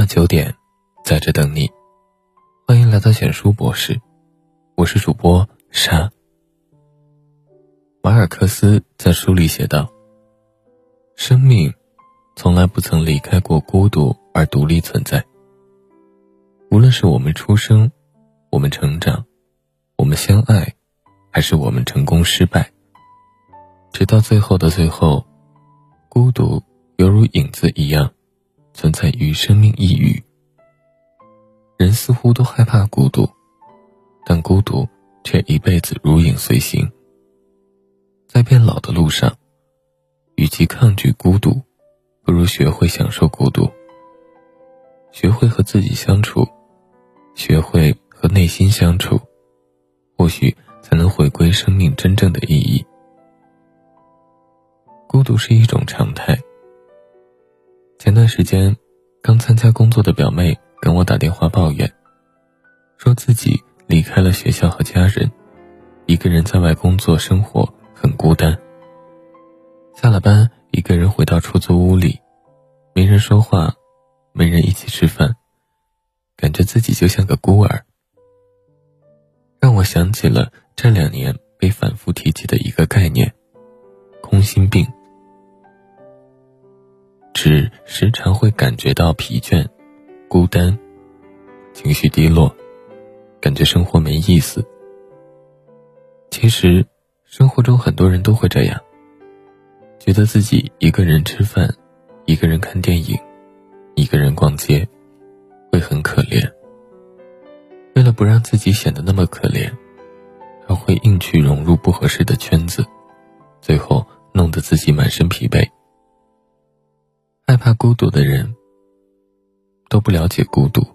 晚九点，在这等你。欢迎来到简书博士，我是主播沙。马尔克斯在书里写道：“生命从来不曾离开过孤独而独立存在。无论是我们出生，我们成长，我们相爱，还是我们成功失败，直到最后的最后，孤独犹如影子一样。”存在于生命一隅。人似乎都害怕孤独，但孤独却一辈子如影随形。在变老的路上，与其抗拒孤独，不如学会享受孤独。学会和自己相处，学会和内心相处，或许才能回归生命真正的意义。孤独是一种常态。前段时间，刚参加工作的表妹跟我打电话抱怨，说自己离开了学校和家人，一个人在外工作生活很孤单。下了班，一个人回到出租屋里，没人说话，没人一起吃饭，感觉自己就像个孤儿。让我想起了这两年被反复提及的一个概念——空心病。指时常会感觉到疲倦、孤单、情绪低落，感觉生活没意思。其实，生活中很多人都会这样，觉得自己一个人吃饭，一个人看电影，一个人逛街，会很可怜。为了不让自己显得那么可怜，还会硬去融入不合适的圈子，最后弄得自己满身疲惫。害怕孤独的人都不了解孤独。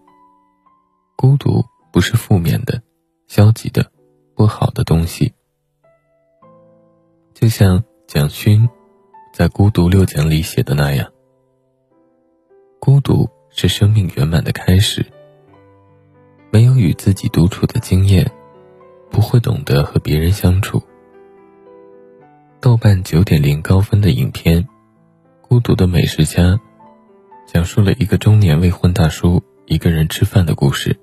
孤独不是负面的、消极的、不好的东西。就像蒋勋在《孤独六讲》里写的那样：“孤独是生命圆满的开始。没有与自己独处的经验，不会懂得和别人相处。”豆瓣九点零高分的影片。孤独的美食家，讲述了一个中年未婚大叔一个人吃饭的故事。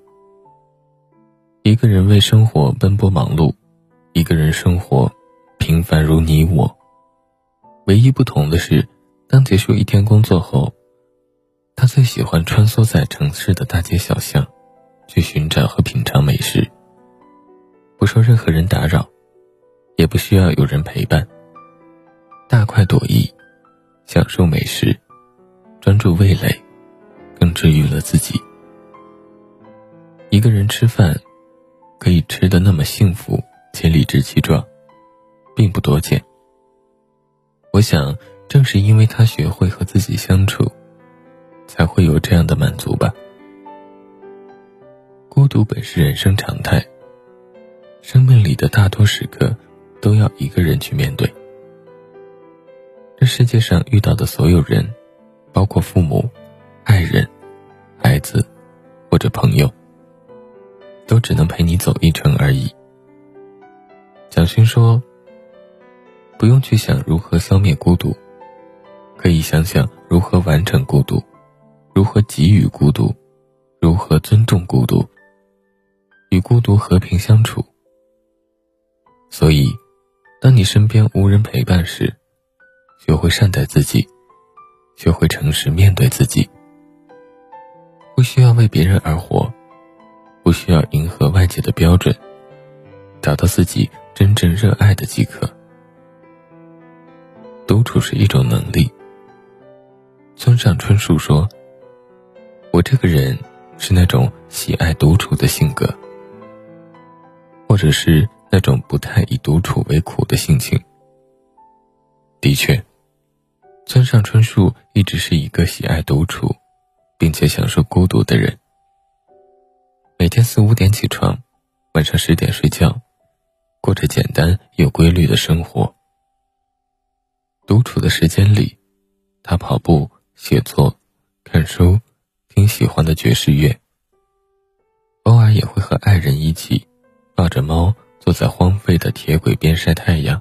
一个人为生活奔波忙碌，一个人生活平凡如你我。唯一不同的是，当结束一天工作后，他最喜欢穿梭在城市的大街小巷，去寻找和品尝美食，不受任何人打扰，也不需要有人陪伴，大快朵颐。享受美食，专注味蕾，更治愈了自己。一个人吃饭，可以吃得那么幸福且理直气壮，并不多见。我想，正是因为他学会和自己相处，才会有这样的满足吧。孤独本是人生常态，生命里的大多时刻，都要一个人去面对。这世界上遇到的所有人，包括父母、爱人、孩子或者朋友，都只能陪你走一程而已。蒋勋说：“不用去想如何消灭孤独，可以想想如何完成孤独，如何给予孤独，如何尊重孤独，与孤独和平相处。所以，当你身边无人陪伴时，”学会善待自己，学会诚实面对自己，不需要为别人而活，不需要迎合外界的标准，找到自己真正热爱的即可。独处是一种能力。村上春树说：“我这个人是那种喜爱独处的性格，或者是那种不太以独处为苦的性情。”的确。村上春树一直是一个喜爱独处，并且享受孤独的人。每天四五点起床，晚上十点睡觉，过着简单又规律的生活。独处的时间里，他跑步、写作、看书、听喜欢的爵士乐。偶尔也会和爱人一起，抱着猫坐在荒废的铁轨边晒太阳。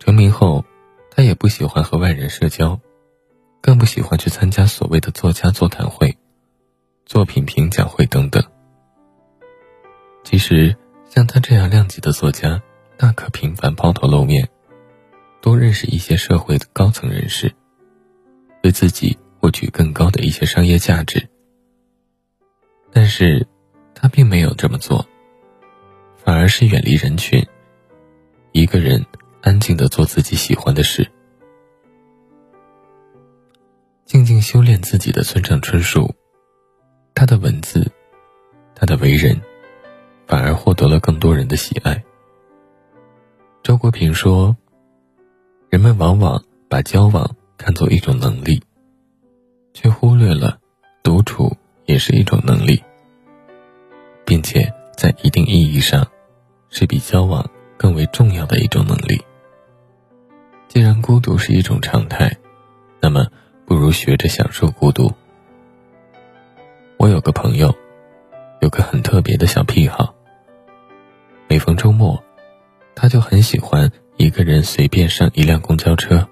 成名后。他也不喜欢和外人社交，更不喜欢去参加所谓的作家座谈会、作品评奖会等等。其实，像他这样量级的作家，大可频繁抛头露面，多认识一些社会的高层人士，为自己获取更高的一些商业价值。但是，他并没有这么做，反而是远离人群，一个人安静的做自己喜欢的事。静静修炼自己的村上春树，他的文字，他的为人，反而获得了更多人的喜爱。周国平说：“人们往往把交往看作一种能力，却忽略了独处也是一种能力，并且在一定意义上，是比交往更为重要的一种能力。既然孤独是一种常态，那么。”不如学着享受孤独。我有个朋友，有个很特别的小癖好。每逢周末，他就很喜欢一个人随便上一辆公交车，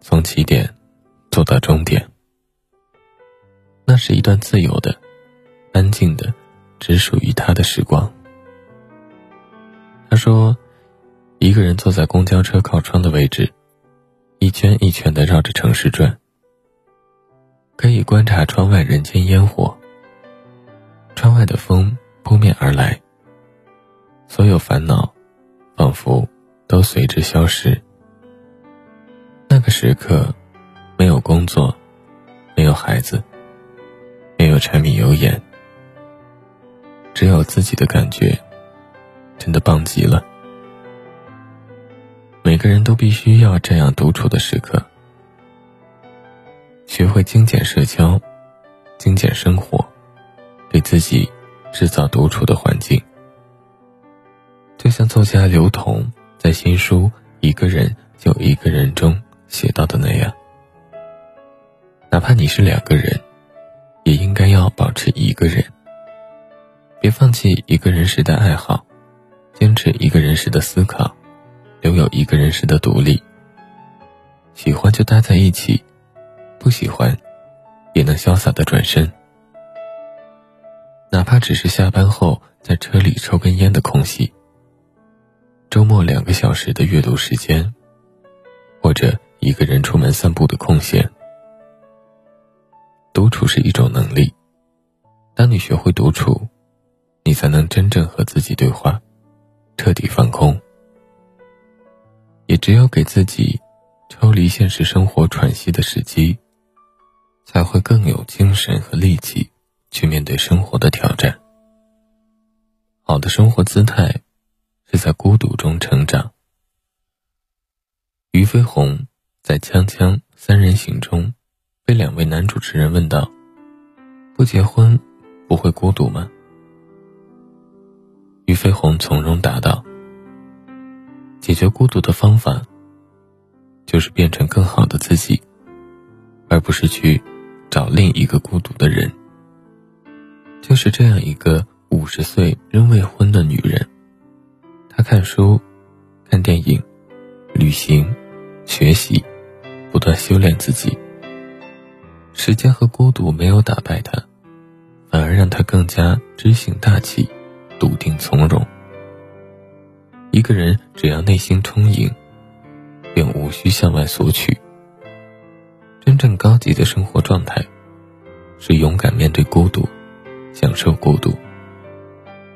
从起点坐到终点。那是一段自由的、安静的、只属于他的时光。他说，一个人坐在公交车靠窗的位置，一圈一圈的绕着城市转。可以观察窗外人间烟火。窗外的风扑面而来，所有烦恼仿佛都随之消失。那个时刻，没有工作，没有孩子，没有柴米油盐，只有自己的感觉，真的棒极了。每个人都必须要这样独处的时刻。学会精简社交，精简生活，给自己制造独处的环境。就像作家刘同在新书《一个人就一个人》中写到的那样，哪怕你是两个人，也应该要保持一个人。别放弃一个人时的爱好，坚持一个人时的思考，留有一个人时的独立。喜欢就待在一起。不喜欢，也能潇洒的转身。哪怕只是下班后在车里抽根烟的空隙，周末两个小时的阅读时间，或者一个人出门散步的空闲。独处是一种能力，当你学会独处，你才能真正和自己对话，彻底放空。也只有给自己抽离现实生活喘息的时机。才会更有精神和力气去面对生活的挑战。好的生活姿态是在孤独中成长。俞飞鸿在《锵锵三人行》中被两位男主持人问到：“不结婚不会孤独吗？”俞飞鸿从容答道：“解决孤独的方法，就是变成更好的自己，而不是去。”找另一个孤独的人，就是这样一个五十岁仍未婚的女人。她看书、看电影、旅行、学习，不断修炼自己。时间和孤独没有打败她，反而让她更加知性大气、笃定从容。一个人只要内心充盈，便无需向外索取。真正高级的生活状态，是勇敢面对孤独，享受孤独，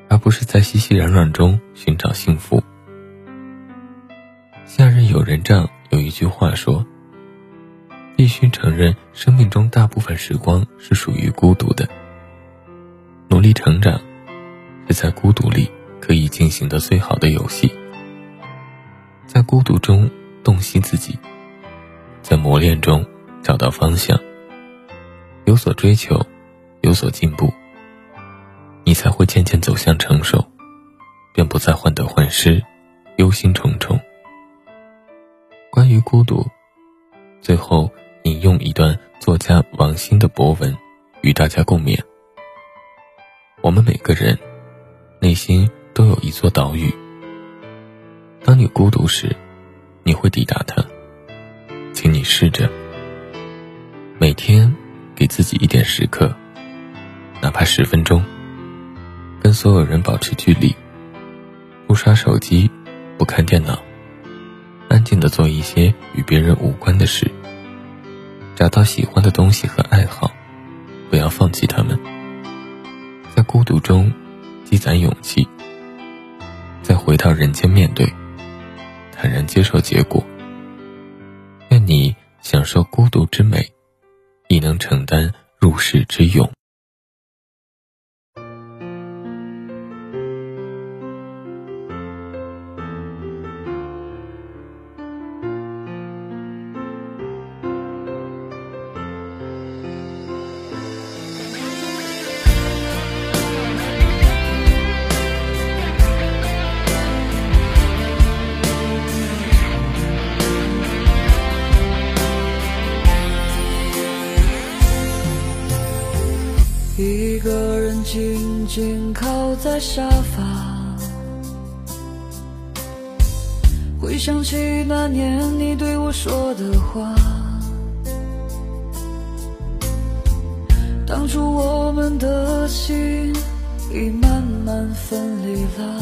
而不是在熙熙攘攘中寻找幸福。夏日友人帐有一句话说：“必须承认，生命中大部分时光是属于孤独的。努力成长，是在孤独里可以进行的最好的游戏。在孤独中洞悉自己，在磨练中。”找到方向，有所追求，有所进步，你才会渐渐走向成熟，便不再患得患失，忧心忡忡。关于孤独，最后引用一段作家王鑫的博文，与大家共勉：我们每个人内心都有一座岛屿，当你孤独时，你会抵达它，请你试着。每天给自己一点时刻，哪怕十分钟，跟所有人保持距离，不刷手机，不看电脑，安静的做一些与别人无关的事，找到喜欢的东西和爱好，不要放弃他们，在孤独中积攒勇气，再回到人间面对，坦然接受结果。愿你享受孤独之美。亦能承担入世之勇。静静靠在沙发，回想起那年你对我说的话。当初我们的心已慢慢分离了，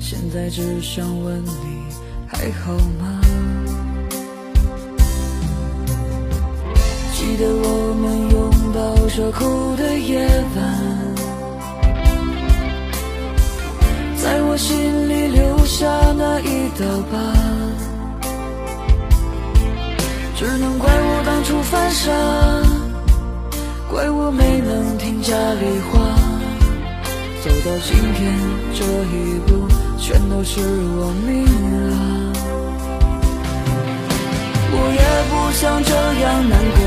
现在只想问你还好吗？记得我们拥抱着哭的夜晚，在我心里留下那一道疤，只能怪我当初犯傻，怪我没能听家里话，走到今天这一步，全都是我命啊。我也不想这样难过，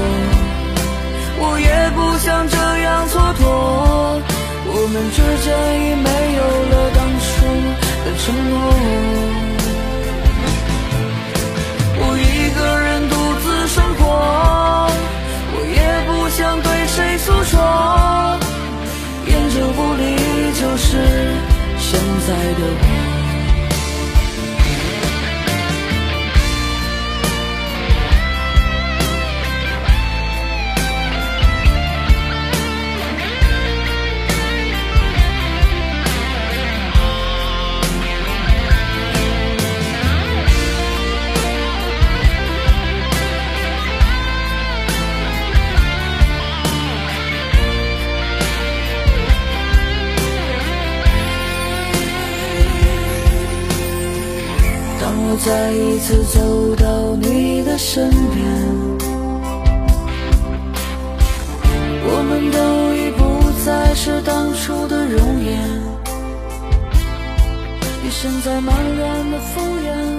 想这样蹉跎，我们之间已没有了当初的承诺。我一个人独自生活，我也不想对谁诉说，烟酒不离就是现在的我。我再一次走到你的身边，我们都已不再是当初的容颜。你现在满脸的敷衍，